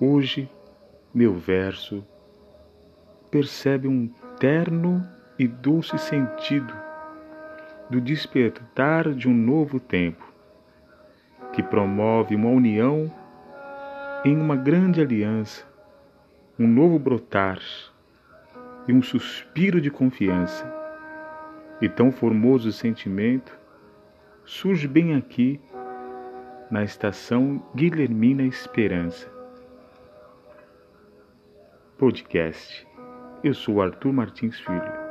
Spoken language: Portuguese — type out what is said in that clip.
Hoje, meu verso percebe um terno e doce sentido do despertar de um novo tempo, que promove uma união em uma grande aliança, um novo brotar e um suspiro de confiança. E tão formoso sentimento surge bem aqui na estação Guilhermina Esperança. Podcast. Eu sou Arthur Martins Filho.